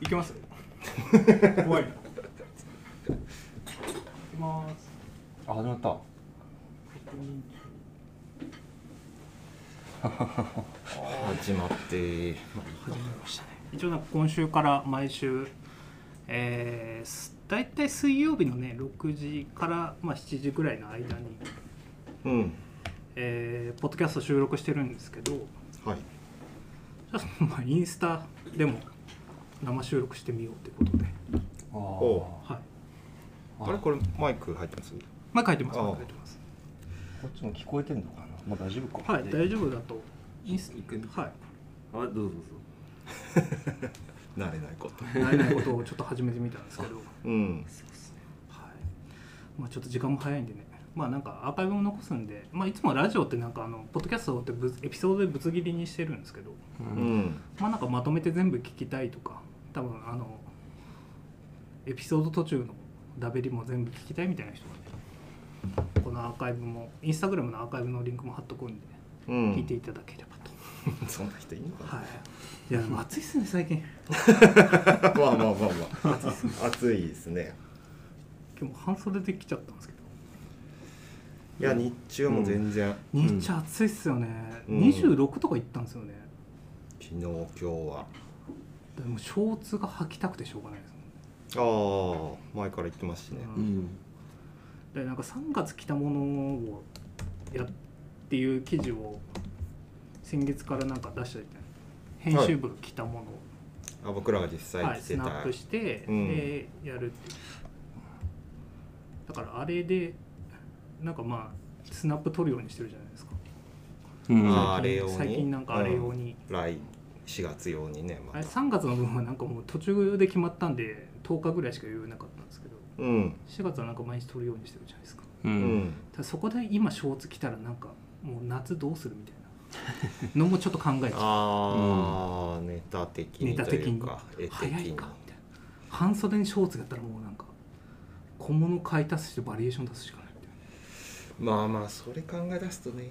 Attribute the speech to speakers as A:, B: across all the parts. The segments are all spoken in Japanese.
A: いきます？怖い。ないきます。
B: あ始まった。
C: 始まって。
A: 始めましたね。一応なんか今週から毎週えー、す大体水曜日のね6時から、まあ、7時ぐらいの間に、
C: うん。
A: えーポッドキャスト収録してるんですけど
C: はい。
A: まあインスタでも生収録してみようってことで、
B: あ
C: お
A: はい、
C: あれ？これマイク入ってます？
A: まあ書いてます。
C: ああ。
A: 書いてます。
B: こっちも聞こえてんのかな？もう大丈夫か。
A: はい大丈夫だと。インス
D: 行く
A: はい。
D: あどうぞどうぞ。
C: 慣れないこと。
A: 慣れないことをちょっと始めてみたんですけど、はい。
C: うん
A: まあ、ちょっと時間も早いんでね。まあなんかアーカイブも残すんで、まあ、いつもラジオってなんかあのポッドキャストってぶエピソードでぶつ切りにしてるんですけど、
B: う
C: うんん。
A: まあなんかまとめて全部聞きたいとか多分あのエピソード途中のダベリも全部聞きたいみたいな人はねこのアーカイブもインスタグラムのアーカイブのリンクも貼っとくんで
C: うん。
A: 聞いていただければと、
C: そんな人いんのか
A: はい。いやでも暑いっすね最近。
C: な まあまあまあまあ暑いですね。
A: 今日も半袖で来ちゃったんですけど。
C: いや日中も全然、
A: 日中暑いっすよね、
C: うん。
A: 26とか行ったんですよね。
C: 昨日今日は
A: でもショーツが履きたくてしょうがないです
C: ああ前から言ってますしね。
A: う
B: うん。ん
A: でなんか3月着たものをやっていう記事を先月からなんか出したじゃな。い編集部が着たものを、
C: あ僕らが実
A: はい、
C: 際着てた、
A: スナップして、
C: うん。
A: でやるっていう。だからあれでなんかまあスナップ撮るようにしてるじゃないですか。
B: うん。
C: あーあれ用に？
A: 最近なんかあれ用に、
C: 来4月用にねま
A: あれ
C: た
A: 3月の分はなんかもう途中で決まったんで10日ぐらいしか余裕なかったんですけど
C: うん。
A: 4月はなんか毎日撮るようにしてるじゃないですか。
B: う
C: うん。
A: だそこで今ショーツ着たらなんかもう夏どうするみたいな。のもちょっと考えちゃ
C: ああ、ネタ的
A: うネ
C: に。と
A: タ的に。早い
C: に
A: かみたいな。半袖にショーツやったらもうなんか小物買い足してバリエーション出すしかないみたいな。
C: まあまあそれ考え出すとねいい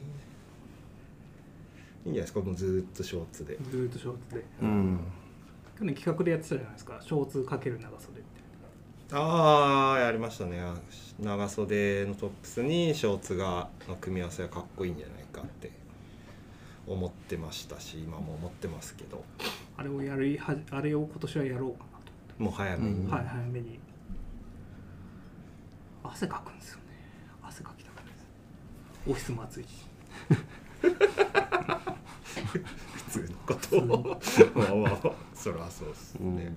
C: んじゃないですかもうずーっとショーツで。
A: ずーっとショーツで。
B: うん。
A: 去年企画でやってたじゃないですか。ショーツかける長袖みたい
C: ああやりましたね。あ長袖のトップスにショーツがの組み合わせがかっこいいんじゃないかって思ってましたし今も思ってますけど。
A: なあれをやりはあれを今年はやろうかなと
C: もう早めに、
B: うん
A: はい早めに。汗かくんですよね。汗かきたくないですオフィスも暑いし
C: 普通のことを。まあまあそりゃそうっす
B: うん。
C: ね、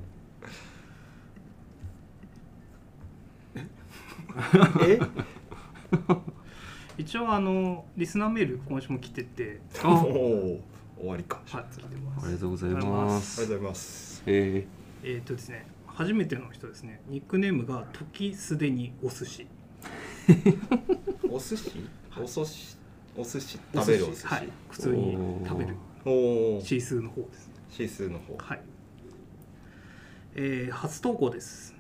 C: え？
A: 一応あのリスナーメール今週も来てて。
C: おお終わりか。
A: はい来てます。
B: ありがとうございます。
C: ありがとうございます。
B: え
A: えーっとですね初めての人ですね。ニックネームが時すでにお寿司。
C: お寿司？お寿司？お寿司。食べるお寿司、
A: はい。普通に食べる。
C: おお
A: シースーの方です。ね
C: 指数の方。
A: はい。えー初投稿です。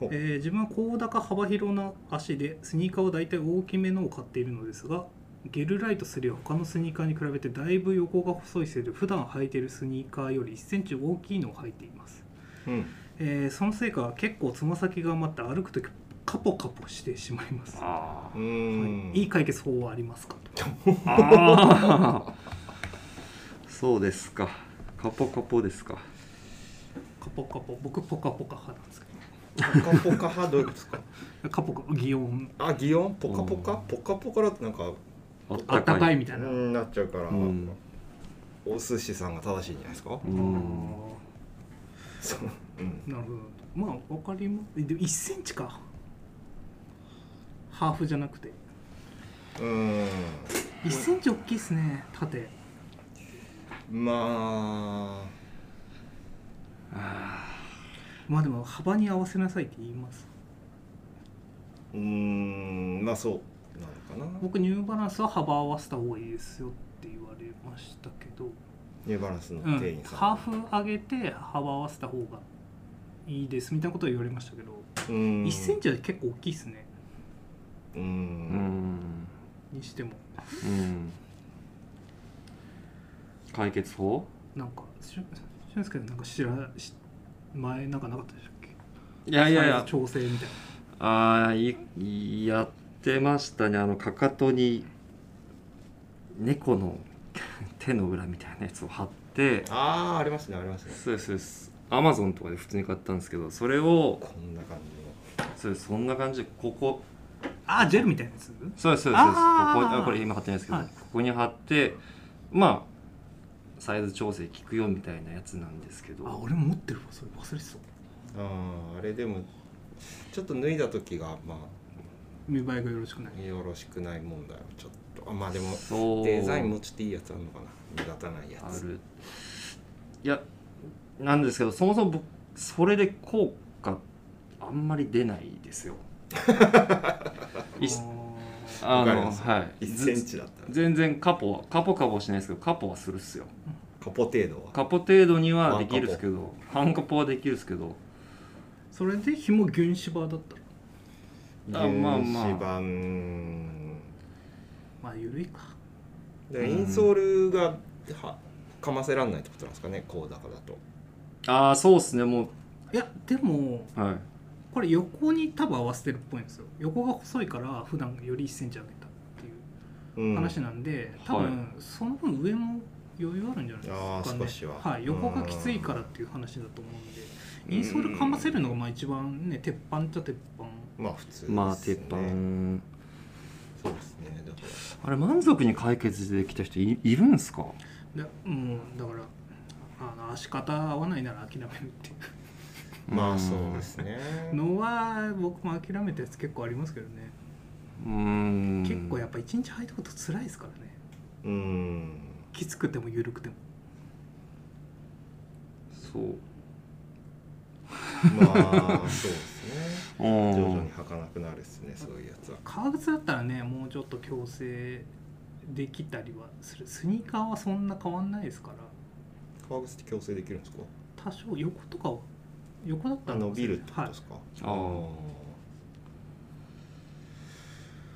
A: えー自分は高高幅広な足でスニーカーは大体大きめのを買っているのですがゲルライト3は他のスニーカーに比べてだいぶ横が細いせいで普段履いているスニーカーより1センチ大きいのを履いています、
C: うん。
A: えーそのせいか結構つま先が余って歩くときカポカポしてしまいます、はい、いい解決法はありますか？
B: そうですか。カポカポですか。
A: カポカポ。僕ポカポカ派なんですけ
C: ポカポカ派どういうことですか？
A: どカポカ擬音。
C: あ擬音？ポカポカ？ポカポカだってなんか
A: あったかい。み
C: う
A: たいな、
C: んなっちゃうから、
B: うん。
C: お寿司さんが正しいんじゃないですか、
B: うん。
C: そう。うん。
A: なるほど。まあわかります。でも1センチかハーフじゃなくて。
C: うーん。
A: 1センチ大きいですね縦。
C: ま
A: まあでも幅に合わせなさいって言います。
C: あうーんまあそうなのかな。
A: 僕ニューバランスは幅合わせた方がいいですよって言われましたけど、
C: ニューバランスの
A: うん
C: 店員さん、
A: ハーフ上げて幅合わせた方がいいですみたいなことは言われましたけど、
C: うーん。
A: 1センチは結構大きいですね
C: う
B: ん。ん
A: にしても。
B: うん。解決法？
A: なんかし俊介なんか知らし前なんかなかったでしたっけ？
B: いやいやいや。
A: 調整みたい
B: ああいいやってましたね。あのかかとに猫の 手の裏みたいなやつを貼って。
C: ああありますねありますね。
B: そうですそうです。アマゾンとかで普通に買ったんですけどそれを
C: こんな感
B: そうですそんな感じでここ
A: なあジェルみたいなやつ？
B: そうですそうですそうです。こここれ今貼ってないですけど、
A: はい。
B: ここに貼ってまあサイズ調整効くよみたいなやつなんですけど。
A: あ俺も持ってるわそれ忘れてた。
C: あああれでもちょっと脱いだ時がま
A: 見栄えがよろしくない。
C: あよろしくない問題はちょっとあまあでも
B: そう。
C: デザインもちょっといいやつあるのかな。目立たないやつ。
B: ある。いやなんですけどそもそも僕それで効果あんまり出ないですよ。い あのはい。
C: 1センチだったら。
B: 全然カポはカポカポはしないですけどカポはするっすよ。
C: カポ程度は。
B: カポ程度にはできるっすけど半カポはできるっすけど。
A: それで紐原子バーだったら
B: あまあまあ。
A: まあ緩いか。
C: でインソールがはかませらんないってことなんですかねこうだからだと。
B: ああそうっすねも
A: いやでも
B: うはい
A: これ横に多分合わせてるっぽいんですよ。横が細いから普段より1センチ上げたっていう
C: うん。
A: 話なんで、多分その分上も余裕あるんじゃないですかね。
C: は。
A: はい、横がきついからっていう話だと思うんで。インソールかませるのがまあ一番ね鉄板っちゃ鉄板。
C: まあ普通です、ね、
B: まあ鉄板。
C: そうですね。だか
B: あれ満足に解決できた人いいるんすか？
A: でもうだからあの足方合わないなら諦めるっていう。
C: らまあそうですね。
A: のは僕も諦めたやつ結構ありますけどね、
B: うーん。
A: 結構やっぱ一日履いたこと辛いですからね。
C: うん。
A: きつくても緩くても。
B: そう。
C: まあそうですね。
B: 徐
C: 徐々に履かなくなるですねそういうやつは。
A: 革靴だったらねもうちょっと矯正できたりはする。スニーカーはそんな変わんないですから。
C: 革靴って矯正できるんですか？
A: 多少横とかは横だったら
C: あ伸びるってことですか、
B: あ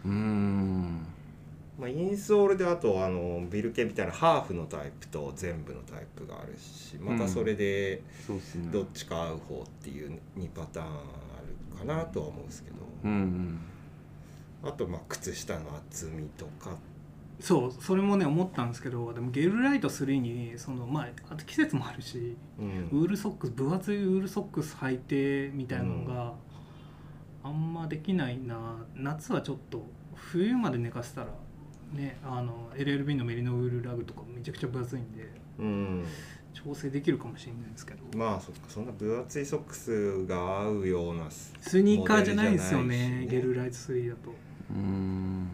B: うーん。
C: まあ、インソールであとあのビル系みたいなハーフのタイプと全部のタイプがあるしまたそれでどっちか合う方っていう2パターンあるかなとは思うんですけど。
B: うんうん。
C: あとまあ靴下の厚みとか
A: そうそれもね思ったんですけどでもゲルライト3にそのまああと季節もあるし
C: うん。
A: ウールソックス分厚いウールソックス履いてみたいなのがあんまできないな。夏はちょっと冬まで寝かせたらねあの LLB のメリノウールラグとかめちゃくちゃ分厚いんで
C: うん。
A: 調整できるかもしれないんですけど。
C: まあそっか。そんな分厚いソックスが合うようなス
A: スニーカーじゃないですよね
C: ね。
A: ゲルライト3だと。
B: うーん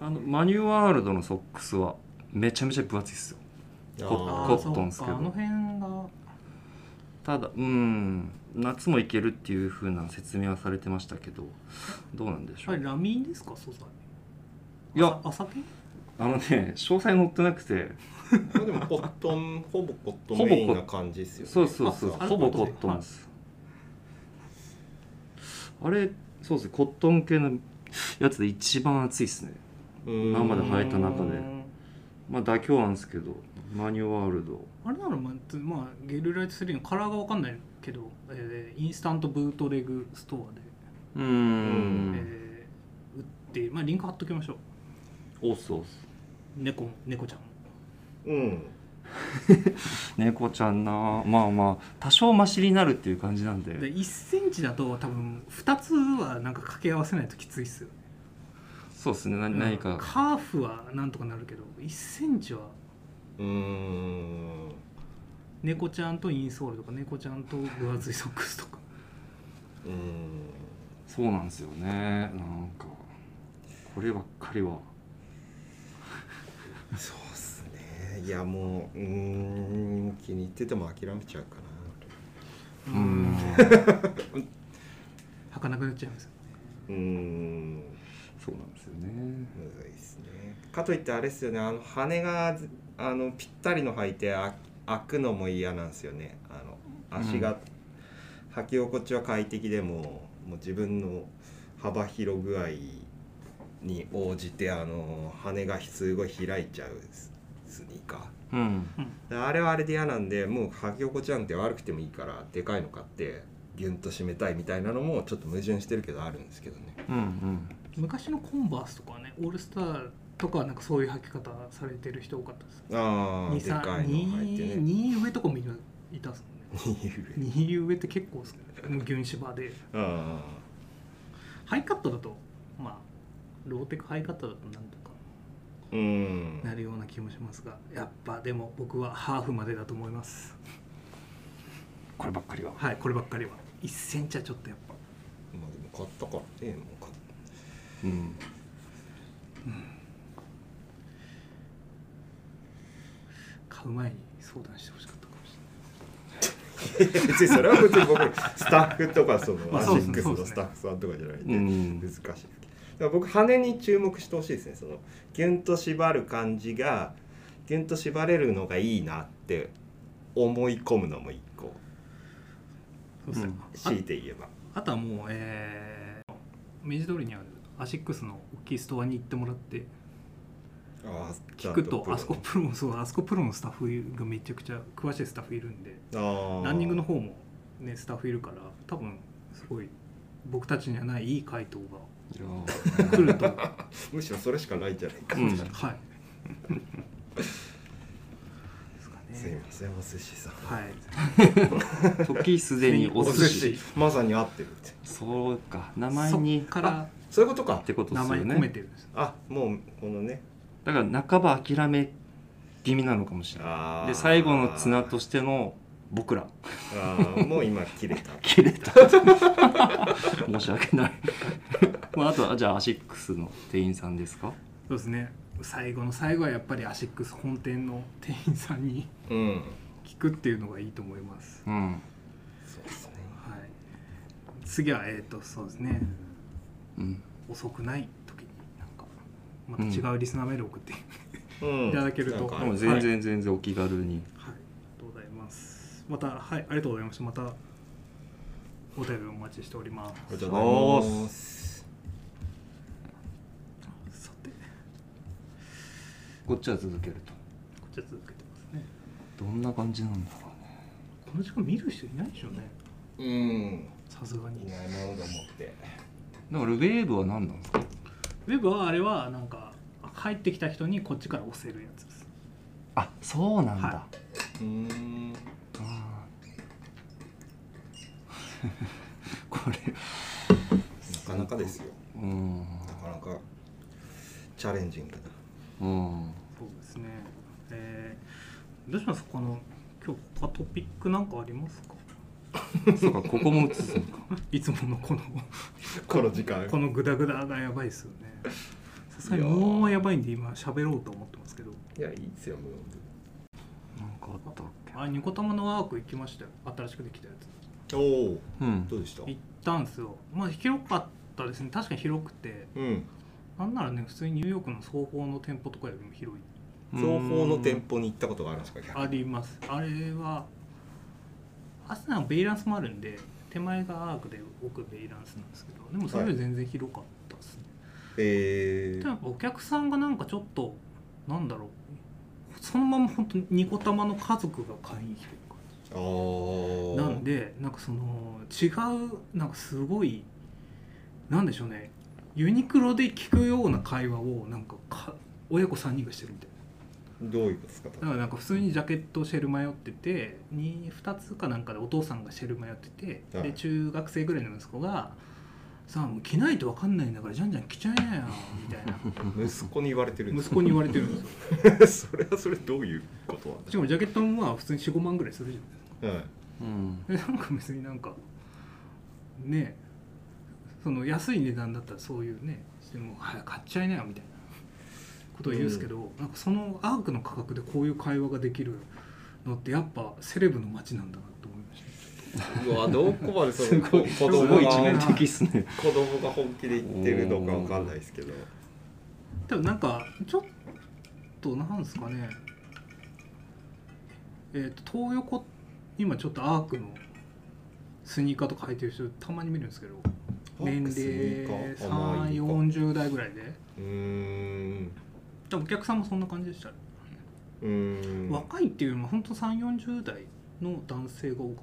B: あのマニュワールドのソックスはめちゃめちゃ分厚いっすよ。コ
A: あー
B: ットンっすけど。
A: そうかあの辺が。
B: ただうん夏もいけるっていう風な説明はされてましたけどどうなんでしょう。
A: あれラミーですか素材？
B: いや
A: 朝朝系
B: あのね詳細載ってなくて。
C: まあでもコットンほぼコットン
B: ほぼコ
C: メインな感じですよね。
B: そうそうそう。
A: あ
B: ほぼコットンです。あれそうですね。コットン系のやつで一番厚いっすね。
C: うん
B: 今まで履いた中で。
A: うん。
B: まあ妥協なんですけど。マニュワールド。
A: あれならまあ、まあ、ゲルライト3のカラーが分かんないけど、えーインスタントブートレグストアで、
B: うーん。
A: えー売って、まあ、リンク貼っときましょう。
B: おっすおっす。
A: 猫猫ちゃん。
C: うん。
B: 猫ちゃんな。まあまあ多少マシになるっていう感じなんで。
A: で1センチだと多分2つはなんか掛け合わせないときついっすよ。ね
B: そうですね。な何
A: うん。
B: か。
A: ハーフはなんとかなるけど1センチは。
C: うーん。
A: 猫ちゃんとインソールとか猫ちゃんと分厚いソックスとか。
C: うん。
B: そうなんですよね。なんか。こればっかりは。
C: そうっすね。いやもううーん気に入ってても諦めちゃうかな。
B: うん。
A: 履かなくなっちゃいますよ
C: うーん
B: そうなんですよね。
C: むずいですね。かといってあれですよね。あの羽がずあのぴったりの履いてあ開くのも嫌なんですよね。あの足が、履き心地は快適でももう自分の幅広具合に応じてあの羽がすごい開いちゃうスニーカ
B: うん。
C: ーあれはあれで嫌なんでもう履き心地なんて悪くてもいいからでかいの買ってギュンと締めたいみたいなのもちょっと矛盾してるけどあるんですけどね。
B: うんうん
A: 昔のコンバースとかはねオールスターとかはなんかそういう履き方されてる人多かったです。
C: ああ
A: 二三
C: でかいの履いてね。
A: 二上とかもいいたっすもんね。
C: 二上。
A: 二上って結構ですけどね。ギュン芝で。
C: あ
A: ハイカットだとまあローテクハイカットだとなんとか
C: あうん。
A: なるような気もしますがやっぱでも僕はハーフまでだと思います。
B: こればっかりは。
A: はいこればっかりは。1センチはちょっとやっぱ。
C: まあでも買ったからねもう買っ
B: うん。
A: 買う前に相談してほしかったかもしれない。
C: 別にそれは別に僕スタッフとかそのアシックスのスタッフさんとかじゃないんで
B: うん。
C: 難しいですけど。だから僕羽に注目してほしいですねそのギュンと縛る感じがギュンと縛れるのがいいなって思い込むのも一個。
A: そうですね。
B: うん。
C: 強いて言えば。
A: ああとはもうえー明治通りにあるアシックスの大きいストアに行ってもらって
C: ああ
A: 聞くとあそこプロそうあそこプロのスタッフがめちゃくちゃ詳しいスタッフいるんで
C: あ
A: ランニングの方もねスタッフいるから多分すごい僕たちにはないいい回答が来るとはい
C: むしろそれしかないんじゃないか、
B: うん
A: ですかね
C: すいませんお寿司さん。
A: はい。
B: 時すでにお
C: お寿
B: 寿司
C: 司まさに合ってるって。
B: そうか名前に。
A: そっから
C: そういうことか。
B: ってことですよ
A: 名前込め
B: ね
A: てるんです
C: あもうこのね。
B: だから半ば諦め気味なのかもしれない。で最後の綱としての僕ら。
C: あーもう今切れた。
B: 切れた。申し訳ない。まああとはじゃあアシックスの店員さんですか？
A: そうですね。最後の最後はやっぱりアシックス本店の店員さんに
C: うん。
A: 聞くっていうのがいいと思います。
B: うん。
C: そうですね。
A: はい。次はえっ、とそうですね。
B: うん
A: 遅くない時になんかまた違うリスナーメール送って、
C: うん
A: いただけると
C: なんか
B: でも全然全然お気軽に、
A: はい、ありがとうございます。また、はい、ありがとうございました。また。お便りお待ちしております。
C: ありがとうございます
A: さて、こ
B: こっちは続けると
A: っちは続けてますね。
B: どんな感じなんだろうね
A: この時間見る人いないでしょうね。
C: うん
A: さすがに。
C: いないものと思って
B: だからウェーブは何なんですか
A: ウェブはあれは、なんか、入ってきた人にこっちから押せるやつです。
B: あそうなんだ、
A: は
C: うん
B: あこれ
C: なかなかですよ
B: うん
C: なかなかチャレンジングな
B: うん
A: そうですね。えー、どうしますこの、今日他トピックなんかありますか
B: そうかここも映すのか。
A: いつものこの、
C: この時間。
A: このグダグダがやばいですよね。さすがにもうはやばいんで今喋ろうと思ってますけど。
C: いやいいですよもう。
B: なんかあったっけ？
A: あニコタマのワーク行きましたよ。新しくできたやつ。
C: おお
B: うん。
C: どうでした？
A: 行ったんですよ。まあ広かったですね。確かに広くて。
C: うん。
A: なんならね普通にニューヨークの双方の店舗とかよりも広い。
C: 双方の店舗に行ったことがあるんですか
A: あります。あれはアスナはベイランスもあるんで手前がアークで奥ベイランスなんですけどでもそれより全然広かったですね、
C: えー。
A: でもやっぱお客さんがなんかちょっとなんだろうそのまま本当にニコタマの家族が会員してる感じ。なんでなんかその違うなんかすごいなんでしょうね。ユニクロで聞くような会話をなんかか親子3人がしてるみたい
C: どういうことですか？
A: なだからなんか普通にジャケットシェル迷ってて 2, 2つかなんかでお父さんがシェル迷ってて、
C: はい。
A: で中学生ぐらいの息子が「さあもう着ないと分かんないんだからじゃんじゃん着ちゃえなよ」みたいな。
C: 息子に言われてるんです。
A: 息子に言われてるんですよ。
C: それはそれどういうことなん
A: しかもジャケットもまあ普通に45万ぐらいするじゃないですか
C: はい。
B: うん。
A: でなんか別になんかねその安い値段だったらそういうねしても早く買っちゃいなよみたいなことを言うんですけど、なんかそのアークの価格でこういう会話ができるのってやっぱセレブの街なんだなと思いました。ね
C: うわどこまでそ
B: すごい
C: 子
B: す
C: 供が
B: ごい一面的っすね。
C: 子供が本気で言ってるのかわかんないですけど。
A: でもなんかちょっとなんですかね。えっ、と東横今ちょっとアークのスニーカーとか履いてる人たまに見るんですけど年齢
C: スニーカー甘い
A: 3
C: か。
A: 4 0代ぐらいで。
C: うーん
A: 多分お客さんもそんな感じでしたね。
C: うーん。
A: 若いっていうのは本当3 4 0代の男性が多かっ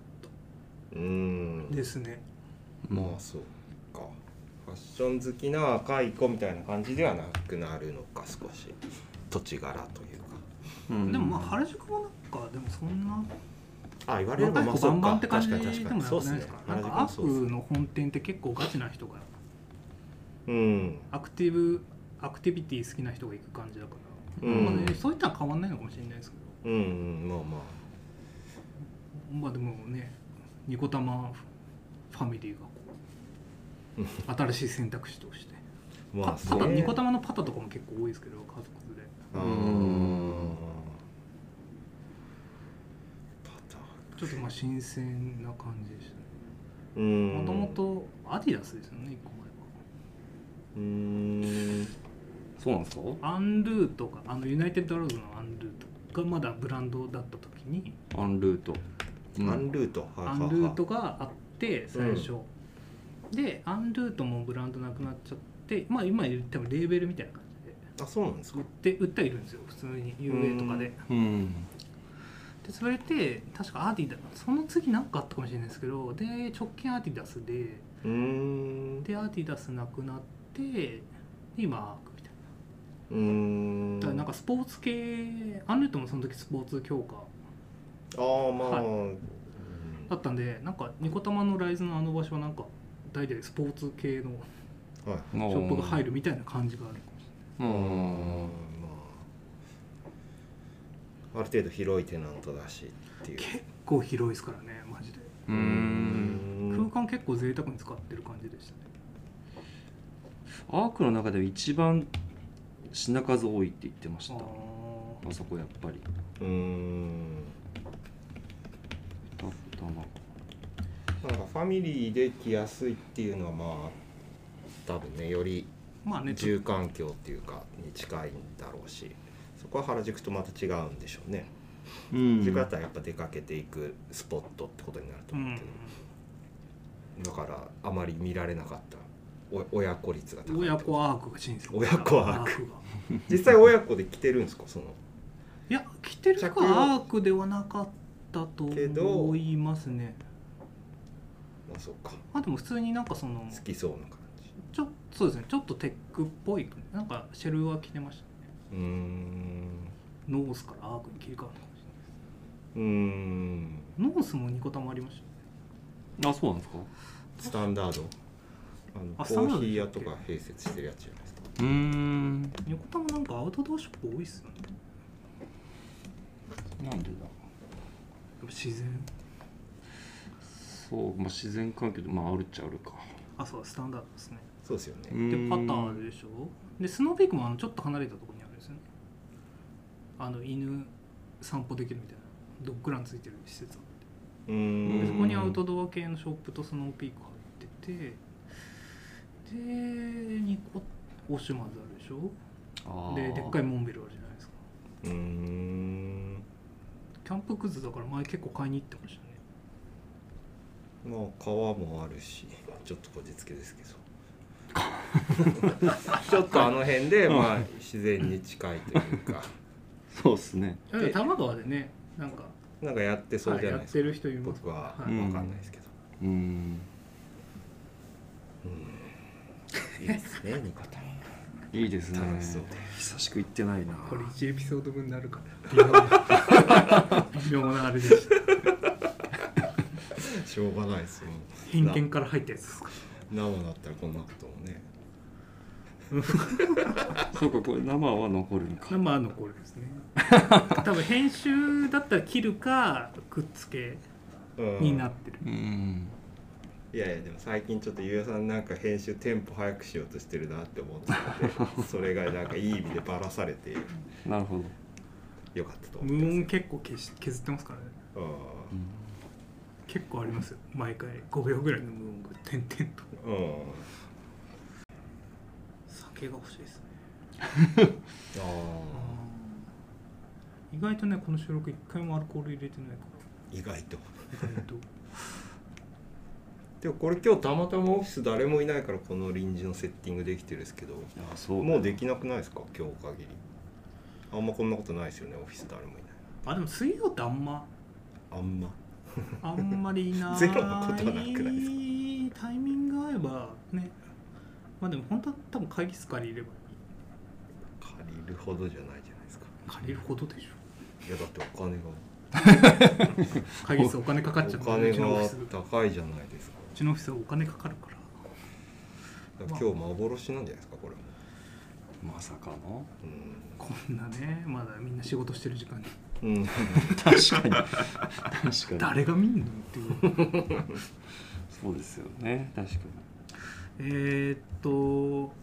C: うーん。
A: たですね。
C: まあそうか。ファッション好きな若い子みたいな感じではなくなるのか少し土地柄という
B: うん。
A: でもまあ原宿もなんかでもそんな
C: かあ言われれば
A: 若い子バンバンって感じでもなく
C: 確か
A: ない
C: にそうですね。
A: ですかなんかア
C: 原宿もそうです
A: ークの本店って結構ガチな人が
C: うん。
A: アクティブアクティビティ好きな人が行く感じだから、
C: うん。
A: まあね、そういったら変わんないのかもしれないですけど。
C: うんうんまあまあ。
A: まあでもねニコタマファミリーがこう新しい選択肢として。
C: まあ
A: パニコタマのパタとかも結構多いですけど家族で
C: うー
B: うん
A: ちょっとまあ新鮮な感じでしたね。もともとアディダスですよね1個
C: うーん
B: そうなんですか？
A: アンルートがあのユナイテッドアローズのアンルートがまだブランドだった時に。
B: アンルート、うん。
C: アンルート。
A: アンルートがあって最初、でアンルートもブランドなくなっちゃってまあ今言ってもレーベルみたいな感じで。
C: あそうなんですか？
A: 売って売ってはいるんですよ。普通に。UA とかで。
B: うん。
A: でそれで確かアディダその次何かあったかもしれないですけどで直近アディダスで。
C: うーん。
A: でアディダスなくなってで今う
C: ーん。
A: なだからなんかスポーツ系アンルートもその時スポーツ強化
C: ああまあ、
A: だったんでなんかニコタマのライズのあの場所はなんか代々スポーツ系の
C: はい。
A: ショップが入るみたいな感じがあるかもし
B: う
C: うん。
B: ん。
C: まあ。ある程度広いテナントだしっていう。
A: れない結構広いですからねマジで。
B: う
C: うん。
A: 空間結構贅沢に使ってる感じでしたね。
B: アークの中では一番品数多いって言ってました。
A: あ
B: あそこやっぱり。
C: うーん。
B: だったな
C: なんかファミリーで来やすいっていうのはまあ多分ねより住環境っていうかに近いんだろうしそこは原宿とまた違うんでしょうね。
B: うん。
C: 原宿だったらやっぱ出かけていくスポットってことになると
A: うん
C: 思うけど、だからあまり見られなかった。お親子率が高い
A: 親子アークが
C: 親子アーク。
A: が。
C: 実際親子で来てるんですか？その。
A: いや着てる服
C: 着用
A: はアークではなかったと思いますね。
C: まあそうか。
A: あでも普通になんかその
C: 好きそうな感じ。
A: ちょそうですね。ちょっとテックっぽいなんかシェルは着てましたね。
C: うーん。
A: ノースからアークに切り替わったかもし
C: うーん。
A: れないノースもニコタマありましたよ
B: あそうなんですか？
C: スタンダードあの
A: あ
C: コーヒー屋とか併設してるやつじゃないですか。
B: うーん。
A: ニコタマなんかアウトドアショップ多いっすよね。
B: なんでだ？
A: やっぱ自然。
B: そう、まあ、自然環境でまああるっちゃあるか。
A: あそうスタンダードですね。
C: そうですよね。
A: でパターでしょ？でスノーピークもあのちょっと離れたところにあるんですよね。あの犬散歩できるみたいな。ドッグランついてる施設があって。
C: うーん。
A: でそこにアウトドア系のショップとスノーピーク入っててでニコオシュマズあるでしょ？ででっかいモンベルあるじゃないですか。
C: うーん。
A: キャンプグッズだから前結構買いに行ってましたね。
C: まあ川もあるしちょっとこじつけですけど。ちょっとあの辺でまあ自然に近いというか。
B: そうっすね。
A: 多摩川でねなんか
C: なんかやってそうじゃ
A: は
C: ないですか。
A: やってる人います。
C: 僕は
A: はい。
C: 分かんないですけど、
B: うーん
C: いいですねニコタン。
B: いいですね
C: 楽しそう
B: 久しく行ってないな。
A: これ1エピソード分になるから。微妙なあれでした。
C: しょうがないですよ。
A: 偏見から入ったやつですか？
C: 生だったらこんなこともね。
B: そうかこれ生は残るんか。
A: 生は残るですね。多分編集だったら切るかくっつけ
C: うん。
A: になってる、
B: うん
C: いやいやでも最近ちょっとゆうやさんなんか編集テンポ早くしようとしてるなって思ってたのでそれがなんかいい意味でバラされて
B: なるほど、
C: よかったと思
A: 無
C: って。
A: 音結構消し削ってますからね。
C: ます
A: 結構ありますよ。毎回5秒ぐらいの無音が点々と。
C: うん、うん、
A: 酒が欲しいですね。
C: あ
A: 意外とねこの収録一回もアルコール入れてないか
C: ー意外と。
A: ら意外と
C: でもこれ今日たまたまオフィス誰もいないからこの臨時のセッティングできてるんですけど
B: あそう
C: もうできなくないですか？今日限り。あんまこんなことないですよねオフィス誰もいない。
A: あでも水曜ってあんま？
C: あんま。
A: あんまりいない。
C: ゼロのことはなくないです
A: タイミング合えばね。まあでも本当は多分会議室借りればいい。
C: 借りるほどじゃないじゃないですか。
A: 借りるほどでしょ。
C: いやだってお金が
A: 会議室お金かかっちゃう
C: お金
A: うちのオフ
C: が
A: ィス。う
C: 高いじゃないですか。
A: ちのオフィスはお金かかるから。
C: だから今日幻なんじゃないですかこれも。
B: まさかの？
A: こんなねまだみんな仕事してる時間に。
C: うん、うん、
B: 確かに。確かに。
A: 誰が見んのっていう。
B: そうですよね。確かに。
A: えーっと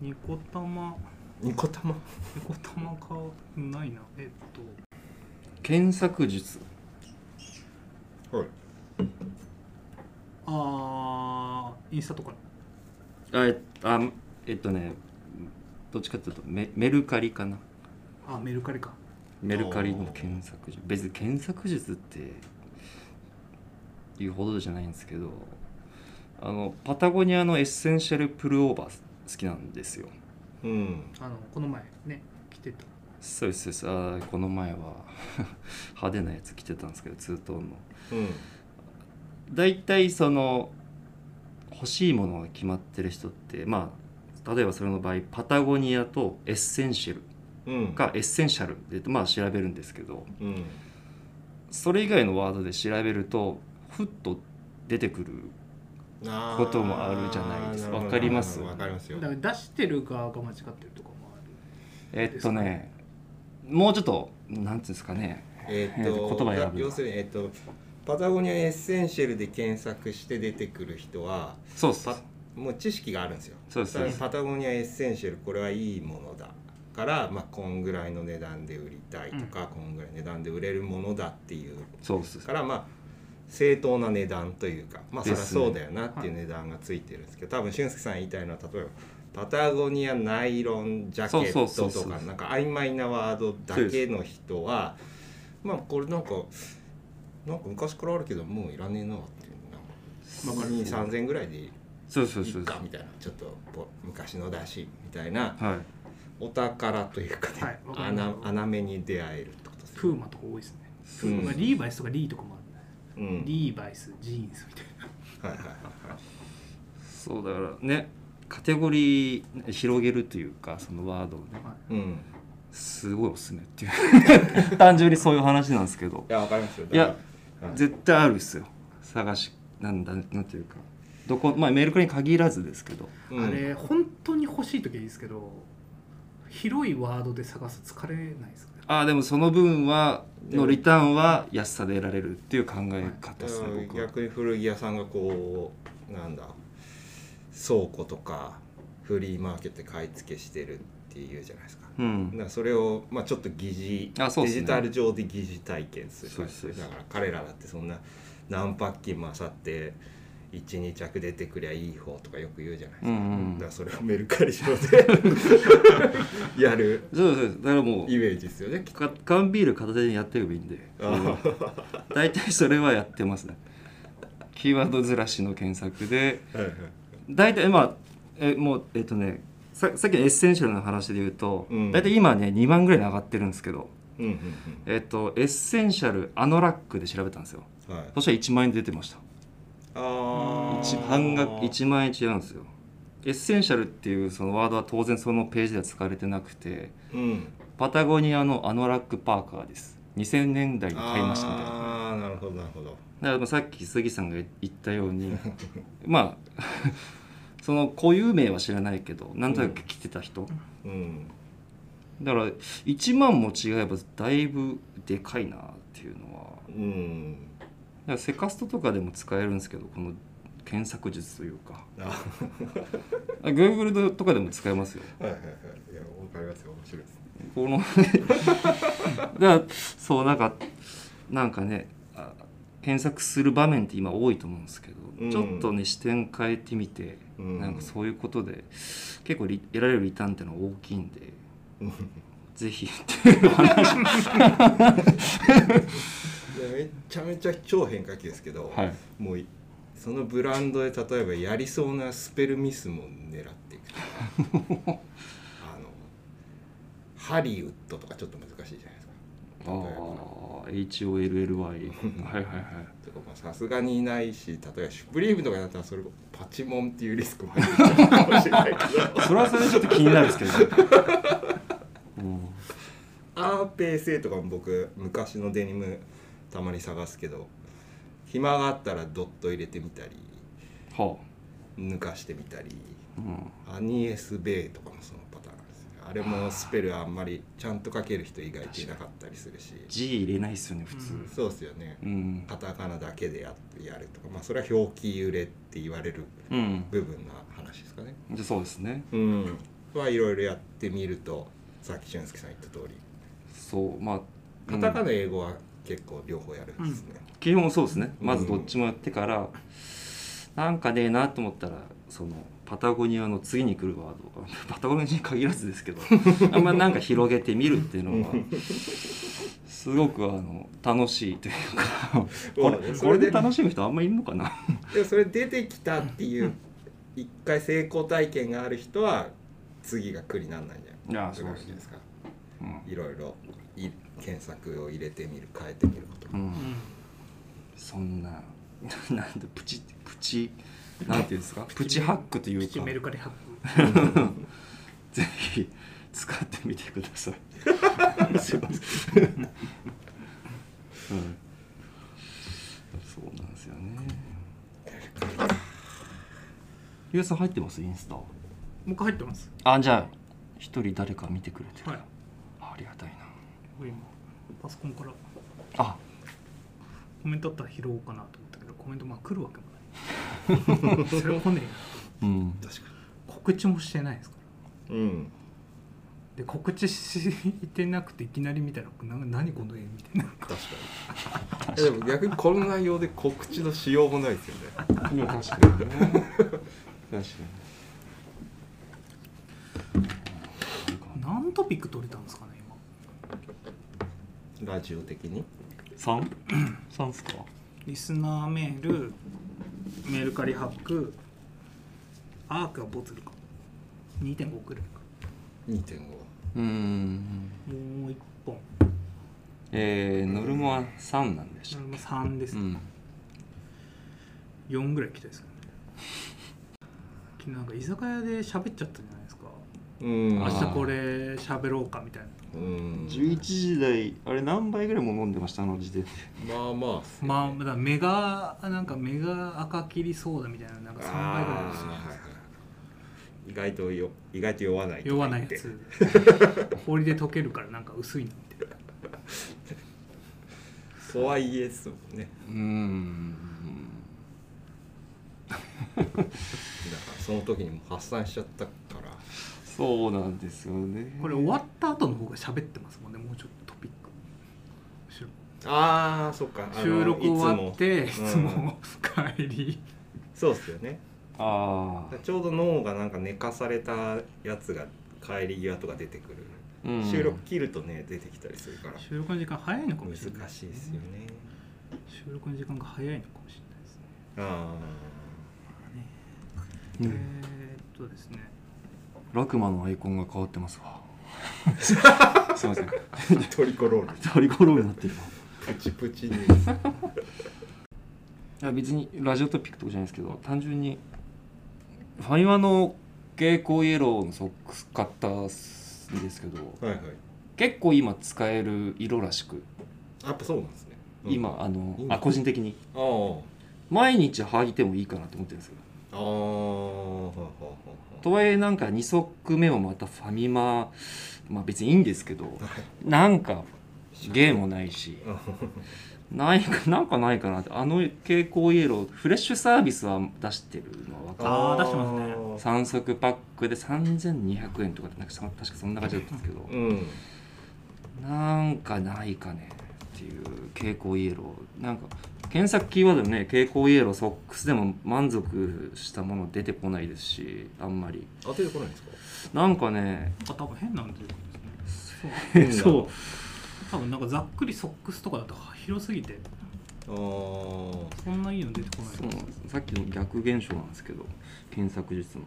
A: ニコ玉
C: ニコ玉
A: ニコ玉かないな。えっと
B: 検索術。
C: はい。
A: あーインスタとか。
B: あえあえっとねどっちかっていうとメメルカリかな。
A: あメルカリか。
B: メルカリの検索術。別に検索術っていうほどじゃないんですけどあのパタゴニアのエッセンシャルプルオーバー好きなんですよ。
C: うん。
A: あのこの前ね来てた
B: そうですそうです。あーこの前は 派手なやつ着てたんですけどツートーンの。
C: うん。
B: 大体その欲しいものが決まってる人ってまあ例えばそれの場合パタゴニアとエッセンシャル
C: うん。
B: かエッセンシャルでまあ調べるんですけど
C: うん。
B: それ以外のワードで調べるとふっと出てくる
C: あ
B: こともあるじゃないですか。わかります？
C: わかりますよ。
A: だから出してる側が間違ってるとかもある。
B: えっとねもうちょっとなんていうんですかね。
C: えーっ
B: えー
C: と
B: 言葉選ぶ。
C: 要するにえーっとパタゴニアエッセンシャルで検索して出てくる人は
B: そうっす。
C: パもう知識があるんですよ。
B: そうです。
C: パタゴニアエッセンシャルこれはいいものだから、まあ、こんぐらいの値段で売りたいとか、こんぐらい値段で売れるものだっていう。
B: そうっす。
C: からまあ正当な値段というかまあそりゃそうだよなっていう値段がついてるんですけど多分俊介さん言いたいのは例えばパタゴニアナイロンジャケットとかなんか曖昧なワードだけの人はまあこれなんかなんか昔からあるけどもういらねえなっていうなんか2 3 0 0 0ぐらいでいい
B: そうそうそう
C: かみたいなちょっとぽ昔のだしみたいな
B: はい。
C: お宝というかね、
A: はい
C: 穴穴目に出会えるってことです
A: プーマとか多いですね、
C: うん。
A: まあリーバイスとかリーとかもある。ね、
C: うん。
A: リーバイスジーンズみたいな。
C: はいはいはいはい。
B: そうだからねカテゴリー広げるというかそのワードをね。
C: うん。
B: すごいおすすめっていう。単純にそういう話なんですけど。
C: いやわかりますよ
B: いや絶対あるっすよ。探しなんだなんていうか。どこまあメルカリに限らずですけど。
C: うん。
A: あれ本当に欲しい時はいいですけど広いワードで探す疲れないですかね。
B: ああでもその分はのリターンは安さで得られるっていう考え方ですね、は。
C: 逆に古着屋さんがこうなんだ倉庫とかフリーマーケットで買い付けしてるっていうじゃないですか。
B: うん。
C: だからそれを、まあ、ちょっと疑似、
B: ね。
C: デジタル上で疑似体験する
B: そうそう。
C: だから彼らだってそんな何パッキンもあさって12着出てくりゃいい方とかよく言うじゃないですか,、
B: うんうん。
C: だからそれをメルカリ上で やる。
B: そうそうだからもう
C: イメージですよね
B: 缶ビール片手にやってればいいんで。
C: あ
B: 大体それはやってます。ねキーワードずらしの検索で
C: はいはい
B: 大体まあえもうえっとねささっきのエッセンシャルな話で言うと、
C: うん。
B: 大体今ね2万ぐらいに上がってるんですけど
C: うんうん
B: えっとエッセンシャルアノラックで調べたんですよ。
C: うんはい。
B: そしたら1万円出てました。
C: あ
B: 一半額1万円違うんですよ。エッセンシャルっていうそのワードは当然そのページでは使われてなくて
C: うん。
B: パタゴニアのアノラックパーカーです。2000年代に買いましたみたいな。
C: ああなるほどなるほど。
B: だからまあさっき杉さんが言ったように まあその固有名は知らないけどなんとなく来てた人、
C: うん。
B: だから1万も違えばだいぶでかいなっていうのは。
C: うん。
B: だからセカストとかでも使えるんですけどこの検索術というか。
C: あ。
B: あ Google とかでも使えますよ。
C: はいはいはい。いやわかりますよ。面白いです。
B: この だからそうなんかなんかねあ検索する場面って今多いと思うんですけど、
C: うん。
B: ちょっとね視点変えてみて、
C: うん。
B: なんかそういうことで結構リ得られるリターンっていうのは大きいんで
C: うん。
B: ぜひっていう話。
C: でめっちゃめちゃ超変化球ですけど、
B: はい。
C: もういそのブランドで例えばやりそうなスペルミスも狙っていくとか。あのハリウッドとかちょっと難しいじゃないですか
B: ああ HOLLY はいはいはい。
C: さすがにいないし例えばシュプリームとかだったらそれパチモンっていうリスクもある。かもしれないけど
B: それはそれでちょっと気になるんですけど、ね。うん、
C: アーペーセとかも僕昔のデニムたまに探すけど暇があったらドット入れてみたり
B: は
C: 抜かしてみたり
B: あ、うん、
C: アニエス・ベイとかもそのあれもスペルあんまりちゃんと書ける人意外といなかったりするし。
B: G 入れないっすよね普通。
A: うん。
C: そうですよね。
B: うん。
C: カタカナだけでややるとかまあそれは表記揺れって言われる
B: うん。
C: 部分の話ですかね。
B: じゃあそうですね。
C: うん。はいろいろやってみるとさっき俊介さん言った通り。
B: そうまあ
C: カタカ
B: うん
C: ナ英語は結構両方やるんですね、
B: 基本そうですね。
C: うん
B: まずどっちもやってから、なんかねえなと思ったらそのパタゴニアの次に来るワード。パタゴニアに限らずですけど あんまなんか広げてみるっていうのはすごくあの楽しいというかこれこれで楽しむ人あんまいるのかな？
C: でもそれ出てきたっていう一回成功体験がある人は次が苦にならないんじゃない？
B: そうです
C: か？
B: うん。
C: いろいろい検索を入れてみる変えてみること
B: うん
A: うん。
B: そんな なんでプチプチなんていうんですか？プチハックというか
A: メルカリハック
B: ぜひ使ってみてください。すいません。うん、そうなんですよね。ゆうさん入ってます？インスタ。
A: 僕入ってます
B: あじゃあ一人誰か見てくれてる。
A: はい
B: ありがたいな。
A: 僕今パソコンから
B: あ
A: コメントあったら拾おうかなと思ったけどコメントまあ来るわけもそれもね
B: うん。
C: 確か
A: 告知もしてないですか？ら
C: にうん。
A: で告知してなくていきなり見たらな何この絵みたいな。
C: 確かに。えでも逆にこの内容で告知のしようもないですよね。
B: 確かにね。確かに。
A: 何トピック取れたんですかね今？
C: ラジオ的に。
B: 三？三っすか？
A: リスナーメールメール仮ハックアークはボツルか。2.5くらいか。
C: 2.5
B: うん。
A: もう1本。
B: えー、ノルマは三なんでしたっ
A: それも3です。
B: け。う
A: ね、
B: ん。
A: 4ぐらい行きたいですけどね。昨日なんか居酒屋で喋っちゃったじゃないですか。
C: うん。
A: 明日これ喋ろうかみたいな
C: うん。
B: 11時台あれ何杯ぐらいも飲んでましたあの時点で。
C: まあまあ。
A: まあだからメガなんかメガ赤切りソーダみたいななんか3倍ぐらいですね
C: 意外とよ意外と酔わない
A: 酔わないやつ。氷で溶けるからなんか薄いのみたいな。
C: とはいえですもんね。
B: うーん
C: だからその時にも発散しちゃったから
B: そうなんですよね。
A: これ終わった後の方が喋ってますもんねもうちょっとトピック。後ろ。
C: ああそっか。
A: 収録終わって
C: い
A: 質
C: つも
A: 問帰り。
C: そうっすよね。
B: ああ、
C: ちょうど脳がなんか寝かされたやつが帰り際とか出てくる、
B: うん。
C: 収録切るとね出てきたりするから。
A: 収録の時間早いのかも
C: 難
A: しれない
C: しいですよね。
A: 収録の時間が早いのかもしれないですね。
C: あ
B: うん
A: えー、っとですね
B: ラクマのアイコンが変わってますわ。すいません。
C: あトリコロール。
B: トリコロールになってるわ。
C: プチプチに。
B: いや別にラジオトピックとかじゃないですけど単純にファミマの蛍光イエローのソックス買ったんですけど
C: はいはい。
B: 結構今使える色らしく。
C: やっぱそうなんですね、うん。
B: 今あの
C: 今。
B: あ個人的に。
C: ああ。
B: 毎日履いてもいいかなと思ってるんですよ。
C: ああははは
B: とはいえなんか2足目もまたファミマまあ別にいいんですけど
C: はい。
B: なんか芸もないし
C: あ
B: ないかなんかないかなってあの蛍光イエローフレッシュサービスは出してるのは分かる。
A: あー出してますね。
B: 3足パックで3200円とかってなんかそ確かそんな感じだったんですけど
C: うん。
B: なんかないかねっていう蛍光イエローなんか検索キーワードでね蛍光イエローソックスでも満足したもの出てこないですしあんまり。
C: 当ててこないんですか？
B: なんかね
A: あ多分変なんでですね
B: そう。
A: 多分なんかざっくりソックスとかだと広すぎて。
C: ああ
A: そんないいの出てこない
B: そうなんです。さっきの逆現象なんですけど検索術の。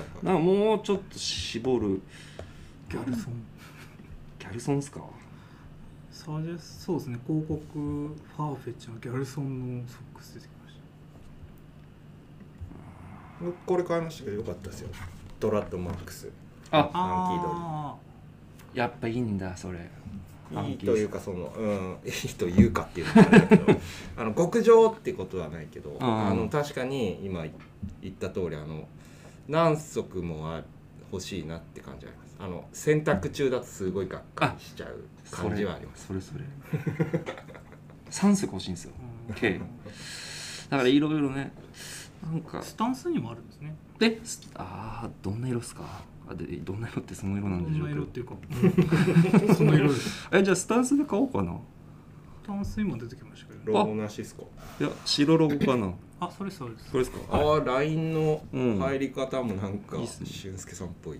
C: はい
B: なんかもうちょっと絞る。
A: ギャルソン。
B: ャルソンっすか？
A: サージェスそうですね広告ファーフェッチのギャルソンのソックス出てきまし
C: 僕これ買いましたけどよかったですよ。ドラッドマックス。
B: あ。
A: た
C: ハンキー。ド
A: あ
B: やっぱいいんだそれ。
C: いいというかそのうんいいというかっていうのもあれだけど。あの極上ってことはないけど
B: あ
C: の確かに今言った通りあの何足もあ欲しいなって感じはあります。あの洗濯中だとすごいがっかりしちゃう感じはあります。
B: それそれ。3足欲しいんですよ。
A: うん。
B: K だからいろいろねなんか。
A: スタンスにもあるんですね。
B: えすああどんな色っすか？あでどんな色ってその色なんでしょ
A: どんな色っ
B: う
A: ていうか。う んその色です。
B: けどえじゃあスタンスで買おうかな。
A: スタンスにも出てきましたけど
C: ロゴなしっすか？
B: いや白ロゴかな。
A: あそれそれです。
B: これですか？
C: ああ LINE の
B: うん
C: 入り方もなんか
B: いいっすね。
C: 俊介さんっぽい。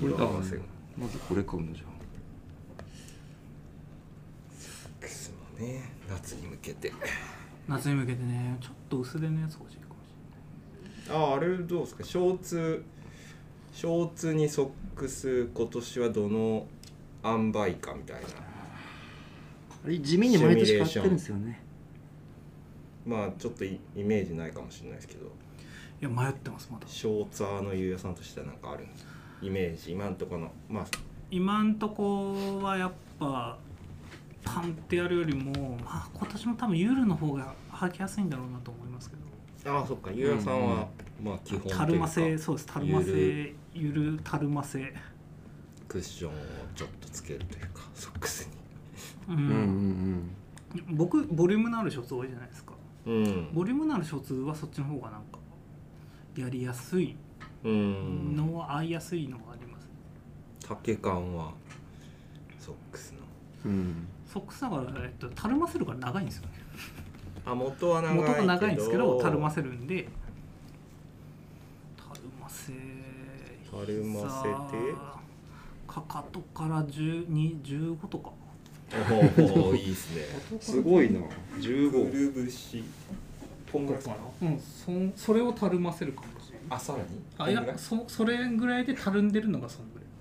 B: これ
C: 色合わせが。
B: まずこれ買うのじゃ
C: クスもね夏に向けて。
A: 夏に向けてねちょっと薄手のやつ欲しいかもし
C: あああれどうですか？ショーツショーツにソックス今年はどの塩梅かみたいな。
B: あれ地味に毎年買ってるんですよね。
C: まあちょっとイイメージないかもしれないですけど。
A: れないいや迷ってますまだ。
C: ショーツァーの優也さんとしては何かあるんですか？イメージ。今んとこのまあ。
A: 今んとこはやっぱパンってやるよりも、まあ、今年も多分ユールの方が履きやすいんだろうなと思いますけど。
C: ああそっか。優也さんは、まあ基本というか。
A: タルマ製そうです。タルマ
C: ゆ
A: 製ゆるタルマ製
C: クッションをちょっとつけるというかソックス
A: うん、
B: うんうん
A: 僕ボリュームのあるショーツ多いじゃないですか。
C: にうん。
A: ボリュームのあるショーツはそっちの方がなんかやりやすい。
C: うん。
A: のは合いやすいのがあります、
C: 丈感はソックスの。
B: うんうん
A: ソックスだから、えっと、たるませるから長いんですよ。ね
C: あ元は長い
A: 元が長いんですけどたるませるんで。たるませ
C: たるませて。
A: かかとから12 15とか。
C: おおいいですね。
B: すごいな。
C: く
B: 15
C: るぶしこんぐらいかな。
A: うんそそれをたるませる感じ
C: あさらに？
A: あいやそそれぐらいでたるんでるのがそんぐらい。
B: うん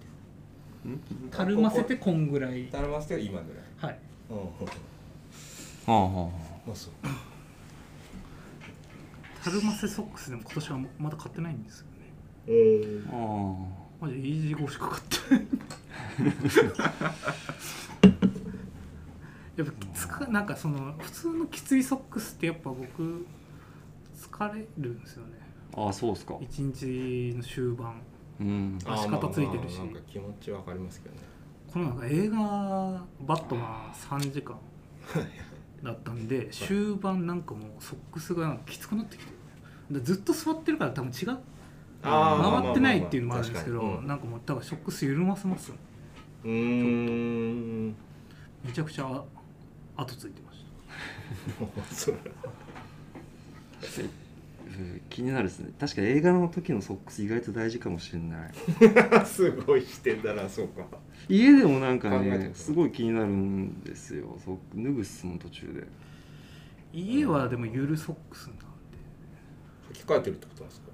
A: たるませてこんぐらい。
C: たるませては今ぐらい。
A: はい。
C: うん
B: はあは
C: まあそう。
A: たるませソックスでも今年はまだ買ってないんですよね。
C: うん。
B: ああ
A: マジイージーゴしか買って。な いやっぱつかなんかその普通のきついソックスってやっぱ僕疲れるんですよね。
B: ああそうっすか。
A: 一日の終盤
B: うん。
A: 足肩ついてるし。
C: まあまあなんか気持ちわかりますけどね。
A: このなんか映画「バットマン」3時間だったんで終盤なんかもうソックスがきつくなってきて。でずっと座ってるから多分違う。回ってないっていうのもあるんですけど、
C: ま
A: なんかもう多分ショックス緩ませますよ。
C: うーん。
A: めちゃくちゃ後ついてました。
C: そ
B: 気になるですね。確か映画の時のソックス意外と大事かもしれない。
C: すごい視点だなそうか。
B: 家でもなんかねすごい気になるんですよソック脱ぐっす途中で。
A: 家はでもゆるソックスなんで。
C: 履き替えてるってことなんですか？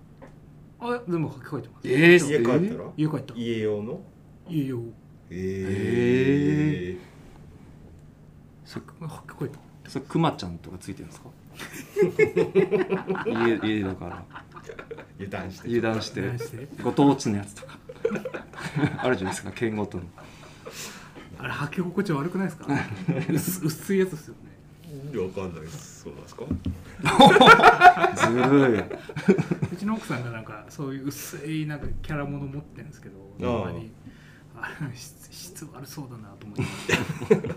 A: あ全部履き替えてます。
B: えー
C: 家帰ったら？
A: 家帰った。
C: 家用の？
A: 家用。
C: え
B: そ
A: 履き替えた
B: それクマちゃんとかついてるんですか？家家だから
C: 油断して
B: 油断して
A: 何して
B: ご当地のやつとか。あるじゃないですか県ごとの。
A: あれ履き心地悪くないですか？薄薄いやつですよね。
C: わかんないそうなんですか？
B: ずるい。う
A: ちの奥さんがなんかそういう薄いなんかキャラもの持ってるんですけど
C: あ
A: まに。あ質質悪そうだなと思って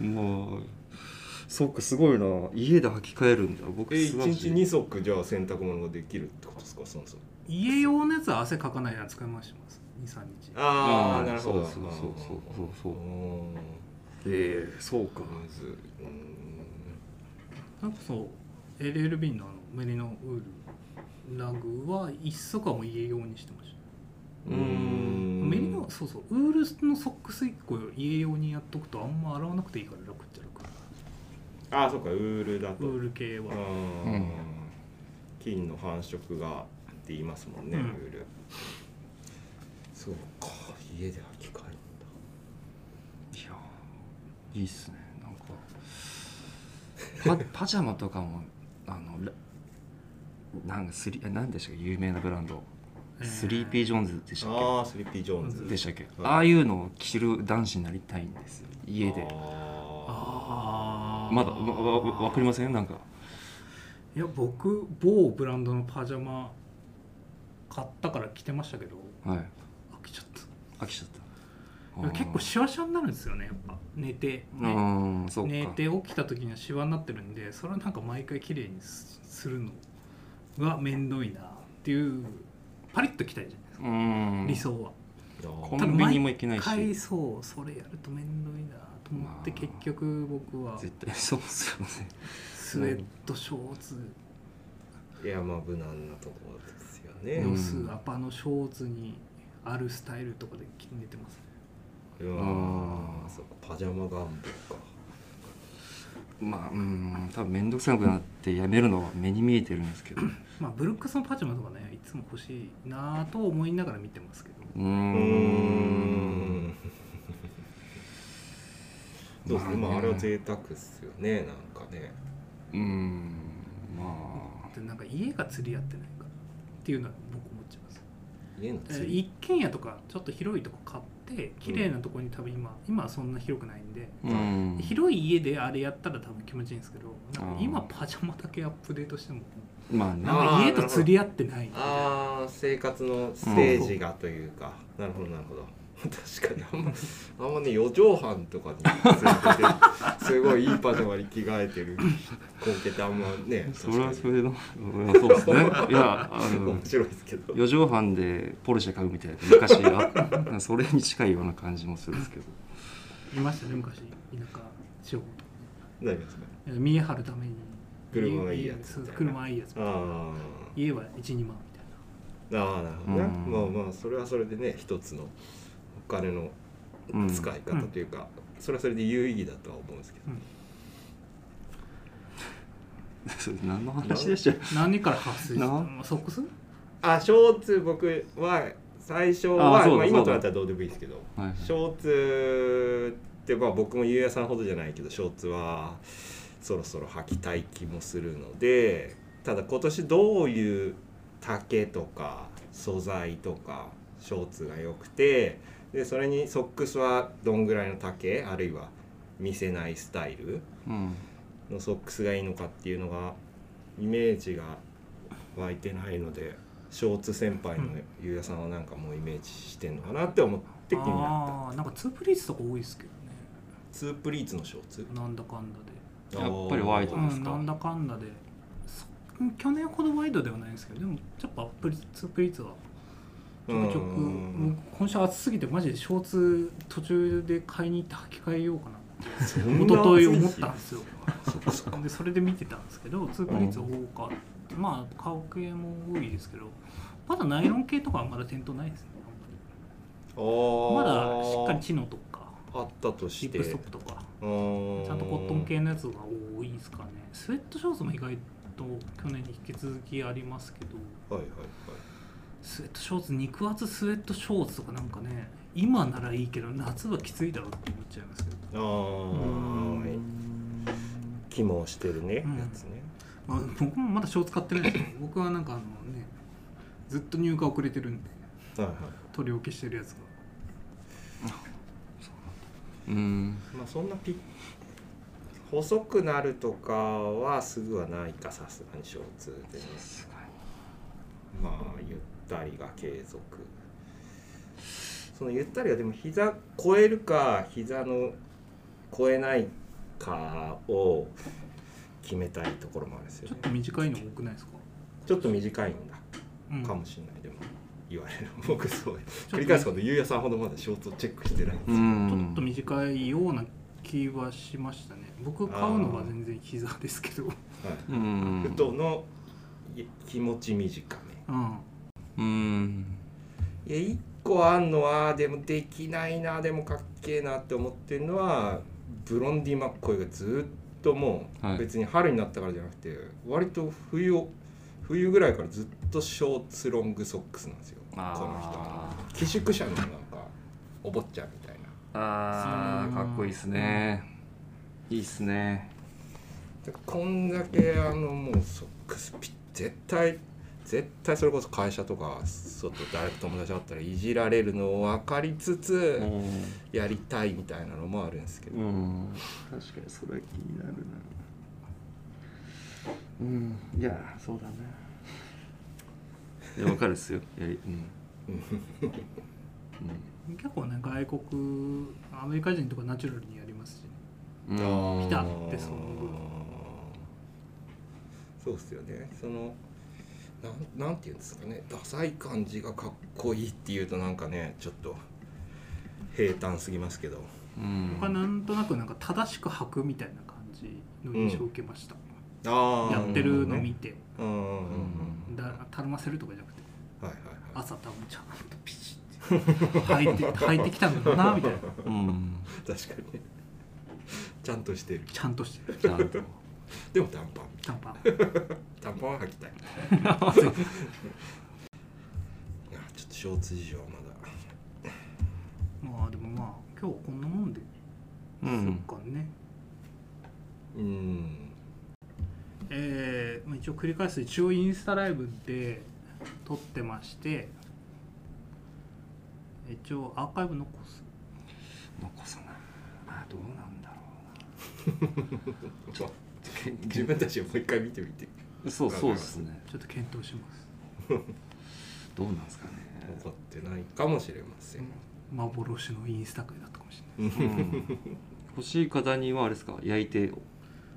B: もうそっかすごいな。家で履き替えるんだ。僕
C: え一日二足じゃあ洗濯物ができるってことですかそもそも。
A: 家用のやつは汗かかないやつ使い回してます23日。
C: ああなるほど。
B: そうそうそうそうそうそう。
C: うん。
B: ええそうか。
C: むず
A: なんかそう LLB のあのメリノウールラグは一足はもう家用にしてました
C: ーん。
A: メリノそうそう。ウールのソックス1個家用にやっとくとあんま洗わなくていいから楽っちゃ楽。
C: ああそうか。ウールだと。
A: ウール系は。
C: うん。
B: うん。
C: 菌の繁殖がって言いますもんね、
A: うん。
C: ウール。そうか。家で履き替えるんだ。
B: いいっすね。なんかパ パジャマとかもあのラなんかスリえ何でしたっけ？有名なブランド、
A: えー
B: スリーピー・ジョーンズでしたっ
C: ああスリーピー・ジョーンズ。
B: けでしたっけ、
C: はい
B: ああいうのを着る男子になりたいんですよ家で。
C: あ
A: あー。
B: まだわわかりません？なんか。
A: いや僕某ブランドのパジャマ買ったから着てましたけど
B: はい。
A: 飽きちゃった。
B: 飽きちゃった。
A: 結構シワシワになるんですよねやっぱ。寝て、
B: う
A: ね。寝て起きた時にはシワになってるんでそれはなんか毎回綺麗にすするのが面倒いなっていうパリッと着たいじゃないですか、
B: うん。
A: 理想は。
B: コンビニも行けないし。
A: 毎回そうそれやると面倒いなと思って
B: まあ。
A: 結局僕は。
B: 絶対。そうっすよね。
A: スウェットショーツ。
C: いやまあ無難なところですよね、
B: うん。
A: ロスアパのショーツにあるスタイルとかで着寝てますね。
C: いや
B: あー
C: そうかパジャマ願望か。
B: まあうん。多分面倒くさくなってやめるのは目に見えてるんですけど。う
A: まあブルックスのパジャマとかねいつも欲しいなぁと思いながら見てますけど。
B: ー
C: うーん。
B: ん。
C: そうですね。まあ
B: まあ
C: れは贅沢っすよね。なんかね。
B: うん。ま
A: でなんか家が釣り合ってないかっていうのは僕思っちゃいます。
C: 家の
A: え
C: 釣り？
A: 一軒家とかちょっと広いとこ買って綺麗なとこに多分今、今はそんな広くないんで、
B: あうん。
A: 広い家であれやったら多分気持ちいいんですけど今パジャマだけアップデートしても
B: まあ
A: んか家と釣り合ってない
C: ああ生活のステージがというか、なるほどなるほど。確かにあんまあんまね四畳半とかに住んでてすごいいいパジャマに着替えてる。光景ってあんまね
B: それはそ
C: 確
B: れのうんそうですね。いやあの
C: 面白いですけど。
B: 四畳半でポルシェ買うみたいな昔あそれに近いような感じもするんですけど。
A: いましたね昔。田舎地方。
C: 何がですか？
A: ね見え張るために
C: 車がいいやつ
A: そう
C: みたいな。
A: 車はいいやつ
C: あ
A: 家は12万みたいな。
C: ーあーなるほどね。
B: うん。
C: まあまあそれはそれでね一つのお金の使い方というか、それはそれで有意義だとは思うんですけど。
B: それ何の話でした？
A: 何から発生した？ソックス
C: あショーツ僕は最初はまあ、今となったらどうでもいいですけど。
B: はいはい。
C: ショーツってまあ僕もゆうやさんほどじゃないけどショーツはそろそろ履きたい気もするのでただ今年どういう丈とか素材とかショーツが良くてでそれにソックスはどんぐらいの丈あるいは見せないスタイル
B: うん
C: のソックスがいいのかっていうのがイメージが湧いてないのでショーツ先輩のゆうやさんはなんかもうイメージしてんのかなって思って気になった。
A: あーなんかツープリーツとか多いですけどね。
C: ツープリーツのショーツ？
A: なんだかんだで
B: やっぱりワイドですか？
A: うん、なんだかんだでそ去年ほどワイドではないんですけどでもやっぱプリツープリーツは。ちょくちょく今週暑すぎてマジでショーツ途中で買いに行って履き替えようかな
C: そ
A: 一昨日思ったんですよ。でそれで見てたんですけどツープリーツ多かった。まあ顔系も多いですけどまだナイロン系とかはまだ店頭ないですねあんまり。まだしっかりチノとか
C: あったとしてリッ
A: プストップとか
C: ちゃ
A: んとコットン系のやつが多いですかね。スウェットショーツも意外と去年に引き続きありますけど。
C: はいはい
A: スウェットショーツ肉厚スウェットショーツとかなんかね今ならいいけど夏はきついだろうって思っちゃいますけど。
C: はい。ああ肝をしてるね、
A: うん
C: やつね。
A: まあ、僕もまだショーツ買ってないですけど僕はなんかあのねずっと入荷遅れてるんで
C: はいはい。
A: 取り置きしてるやつが
B: うん。
C: まあそんなピッ細くなるとかはすぐはないかさすがにショーツで。ねまあゆったりが継続。そのゆったりはでも膝超えるか膝の超えないかを決めたいところもあるんですよ
A: ちょっ
C: ね
A: と短いの多くないですか、
C: ちょっと短いんだ。
A: うん、
C: かもしれないでも言われる。僕そう
A: と
C: 繰り返すことゆうやさんほどまだショーツをチェックしてないんです
B: う
C: よ、
B: ん。
A: ちょっと短いような気はしましたね。僕買うのは全然膝ですけど。
C: はい。
B: うん。
C: 太のい気持ち短め。
A: うん。
B: うん。
C: いや1個あんのはでもできないなでもかっけえなって思ってるのはブロンディ・マッコイがずっとも
B: はい。
C: う別に春になったからじゃなくて、割と冬を冬ぐらいからずっとショーツロングソックスなんですよこの
B: あ
C: 人寄宿舎のなんかお坊ちゃんみたいな。
B: あーかっこいいですね。いいっすね。
C: でこんだけあのもうソックスピ絶対絶対それこそ会社とか外誰か友達だったらいじられるのを分かりつつやりたいみたいなのもあるんですけど、
B: うん。確かにそれは気になるな。うん。いやそうだねいやわかるっすよ。やりうん。
A: 結構ね外国アメリカ人とかナチュラルにやりますしね。
B: うん。
A: ピタッてその
C: そうっすよね。そのなんなんていうんですかね。ダサい感じがかっこいいっていうとなんかねちょっと平坦すぎますけど。
B: うん。
A: 僕はなんとなくなんか正しく履くみたいな感じの印象を受けました、
C: あ
A: やってるの
C: ね
A: 見て、
C: うんうんうんうん
A: だたるませるとかじゃなくて。
C: はいはいはい。
A: 朝多分ちゃんとピシッて。履いて履いてきたんだなみたいな。
B: うん。
C: 確かに。ねちゃんとしてる。
A: ちゃんとしてる。
B: ちゃんと。
C: でも短パン。
A: 短パン。
C: 短パンは履きたい。ちょっとショーツ事情はまだ。
A: まあでもまあ今日こんなもんで、
B: うん
A: そっかね。
C: うん
A: えーまあ、一応繰り返すと一応インスタライブで撮ってまして一応アーカイブ残す？
B: 残さない。まあどうなんだろ
C: ちょ自分たちをもう一回見てみて。
B: うなそうそうですね。
A: ちょっと検討します。
B: どうなんですかね。
C: 分かってないかもしれません。
A: 幻のインスタ界だったかもしれない。
B: うん。欲しい方にはあれですか？焼いて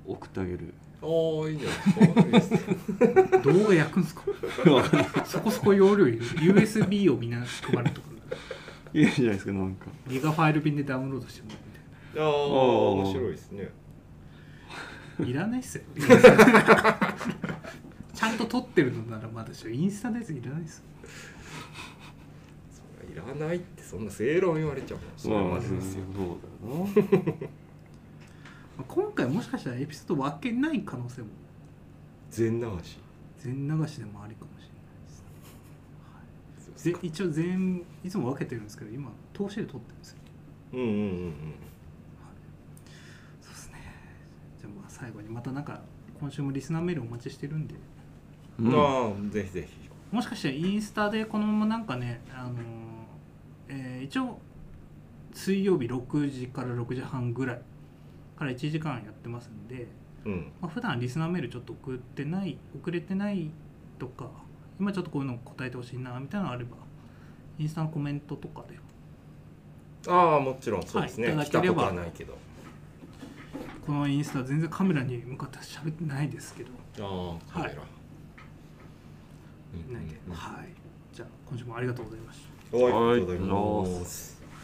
B: 送ってあげる
C: ああいいんじゃないですか？
A: 動画焼くんすかそこそこ容量いる USB をみんな配るところ
B: いいじゃないですかなんか。
A: ギガファイル便でダウンロードしてもらうみたいな
C: ああ面白いですね。
A: いらないっすよ。ちゃんと撮ってるのならまだしもインスタのやついらないっすよ。
C: いらないってそんな正論言われちゃうもんそれ
B: まあ
C: までですよ。
B: そうだよな。
A: まあ今回もしかしたらエピソード分けない可能性も。
C: 全流し。
A: 全流しでもありかもしれないです。ぜ一応全いつも分けてるんですけど今通しで撮ってるんですよ。
C: うんうんうん
A: そうですね。じゃあまあ最後にまたなんか今週もリスナーメールお待ちしてるんで。
C: うん。ああぜひぜひ。
A: もしかしてインスタでこのままなんかねあのーえー一応水曜日6時から6時半ぐらいから1時間やってますんで、
C: うん。
A: まあ、普段リスナーメールちょっと送ってない送れてないとか今ちょっとこういうの答えてほしいなみたいなのあればインスタのコメントとかで。
C: ああもちろんそうですね、
A: はいいた
C: 来たこ
A: だければ。
C: とはないけど。
A: このインスタ全然カメラに向かって喋ってないですけど、
C: ああカメラ、
A: はい。
C: うん
A: ないんで。
C: うん
A: はい。じゃあ今週もありがとうございました。
C: はい、
B: はい
C: ありがとうございます